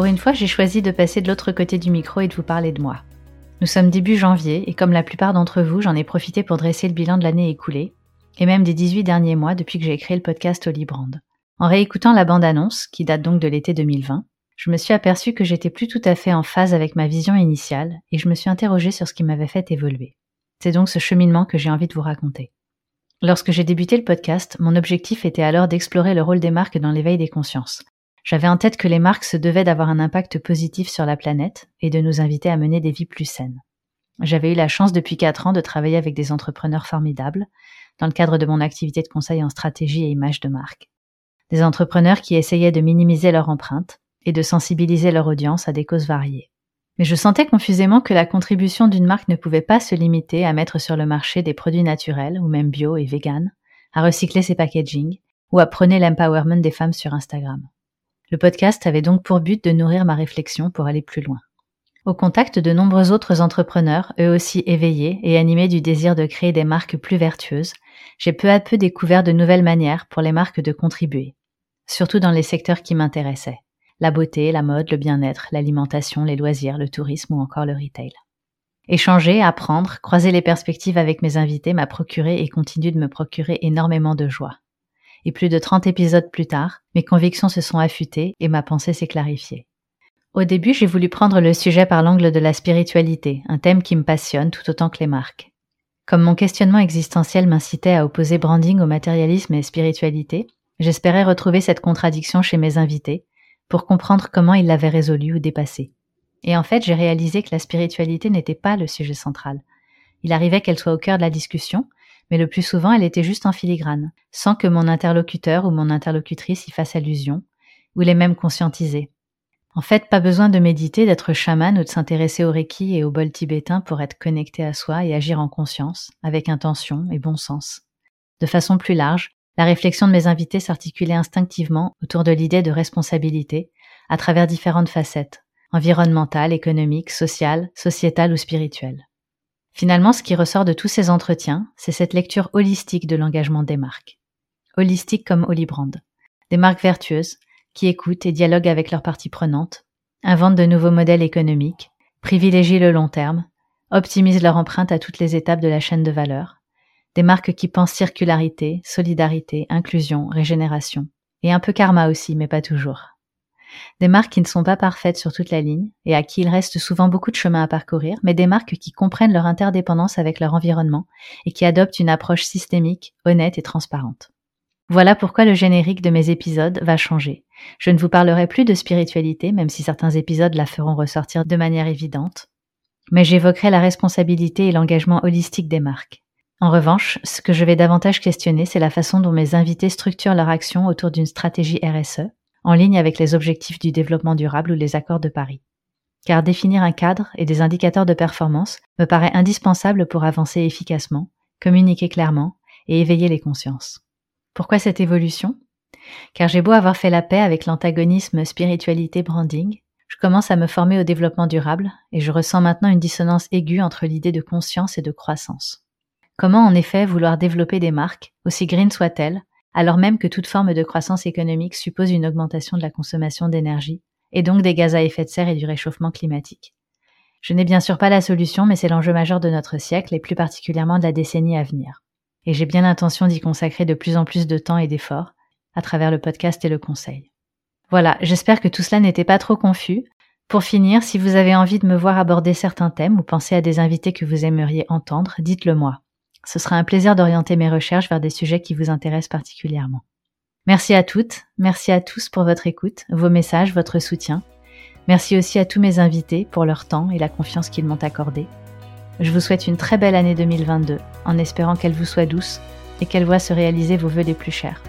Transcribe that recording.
une fois, j'ai choisi de passer de l'autre côté du micro et de vous parler de moi. Nous sommes début janvier et comme la plupart d'entre vous, j'en ai profité pour dresser le bilan de l'année écoulée et même des 18 derniers mois depuis que j'ai créé le podcast Olibrand. En réécoutant la bande-annonce, qui date donc de l'été 2020, je me suis aperçu que j'étais plus tout à fait en phase avec ma vision initiale et je me suis interrogé sur ce qui m'avait fait évoluer. C'est donc ce cheminement que j'ai envie de vous raconter. Lorsque j'ai débuté le podcast, mon objectif était alors d'explorer le rôle des marques dans l'éveil des consciences. J'avais en tête que les marques se devaient d'avoir un impact positif sur la planète et de nous inviter à mener des vies plus saines. J'avais eu la chance depuis quatre ans de travailler avec des entrepreneurs formidables dans le cadre de mon activité de conseil en stratégie et image de marque. Des entrepreneurs qui essayaient de minimiser leur empreinte et de sensibiliser leur audience à des causes variées. Mais je sentais confusément que la contribution d'une marque ne pouvait pas se limiter à mettre sur le marché des produits naturels ou même bio et vegan, à recycler ses packaging ou à prôner l'empowerment des femmes sur Instagram. Le podcast avait donc pour but de nourrir ma réflexion pour aller plus loin. Au contact de nombreux autres entrepreneurs, eux aussi éveillés et animés du désir de créer des marques plus vertueuses, j'ai peu à peu découvert de nouvelles manières pour les marques de contribuer, surtout dans les secteurs qui m'intéressaient la beauté, la mode, le bien-être, l'alimentation, les loisirs, le tourisme ou encore le retail. Échanger, apprendre, croiser les perspectives avec mes invités m'a procuré et continue de me procurer énormément de joie. Et plus de 30 épisodes plus tard, mes convictions se sont affûtées et ma pensée s'est clarifiée. Au début, j'ai voulu prendre le sujet par l'angle de la spiritualité, un thème qui me passionne tout autant que les marques. Comme mon questionnement existentiel m'incitait à opposer branding au matérialisme et spiritualité, j'espérais retrouver cette contradiction chez mes invités pour comprendre comment il l'avait résolu ou dépassé. Et en fait, j'ai réalisé que la spiritualité n'était pas le sujet central. Il arrivait qu'elle soit au cœur de la discussion, mais le plus souvent elle était juste en filigrane, sans que mon interlocuteur ou mon interlocutrice y fasse allusion, ou les mêmes conscientisés. En fait, pas besoin de méditer, d'être chaman ou de s'intéresser au reiki et au bol tibétain pour être connecté à soi et agir en conscience, avec intention et bon sens. De façon plus large, la réflexion de mes invités s'articulait instinctivement autour de l'idée de responsabilité à travers différentes facettes, environnementales, économiques, sociales, sociétales ou spirituelles. Finalement, ce qui ressort de tous ces entretiens, c'est cette lecture holistique de l'engagement des marques. Holistique comme Olibrand. Des marques vertueuses qui écoutent et dialoguent avec leurs parties prenantes, inventent de nouveaux modèles économiques, privilégient le long terme, optimisent leur empreinte à toutes les étapes de la chaîne de valeur, des marques qui pensent circularité, solidarité, inclusion, régénération. Et un peu karma aussi, mais pas toujours. Des marques qui ne sont pas parfaites sur toute la ligne et à qui il reste souvent beaucoup de chemin à parcourir, mais des marques qui comprennent leur interdépendance avec leur environnement et qui adoptent une approche systémique, honnête et transparente. Voilà pourquoi le générique de mes épisodes va changer. Je ne vous parlerai plus de spiritualité, même si certains épisodes la feront ressortir de manière évidente, mais j'évoquerai la responsabilité et l'engagement holistique des marques. En revanche, ce que je vais davantage questionner, c'est la façon dont mes invités structurent leur action autour d'une stratégie RSE, en ligne avec les objectifs du développement durable ou les accords de Paris. Car définir un cadre et des indicateurs de performance me paraît indispensable pour avancer efficacement, communiquer clairement et éveiller les consciences. Pourquoi cette évolution? Car j'ai beau avoir fait la paix avec l'antagonisme spiritualité-branding, je commence à me former au développement durable et je ressens maintenant une dissonance aiguë entre l'idée de conscience et de croissance. Comment en effet vouloir développer des marques, aussi green soient-elles, alors même que toute forme de croissance économique suppose une augmentation de la consommation d'énergie, et donc des gaz à effet de serre et du réchauffement climatique Je n'ai bien sûr pas la solution, mais c'est l'enjeu majeur de notre siècle et plus particulièrement de la décennie à venir. Et j'ai bien l'intention d'y consacrer de plus en plus de temps et d'efforts, à travers le podcast et le conseil. Voilà, j'espère que tout cela n'était pas trop confus. Pour finir, si vous avez envie de me voir aborder certains thèmes ou penser à des invités que vous aimeriez entendre, dites-le moi. Ce sera un plaisir d'orienter mes recherches vers des sujets qui vous intéressent particulièrement. Merci à toutes, merci à tous pour votre écoute, vos messages, votre soutien. Merci aussi à tous mes invités pour leur temps et la confiance qu'ils m'ont accordée. Je vous souhaite une très belle année 2022 en espérant qu'elle vous soit douce et qu'elle voit se réaliser vos vœux les plus chers.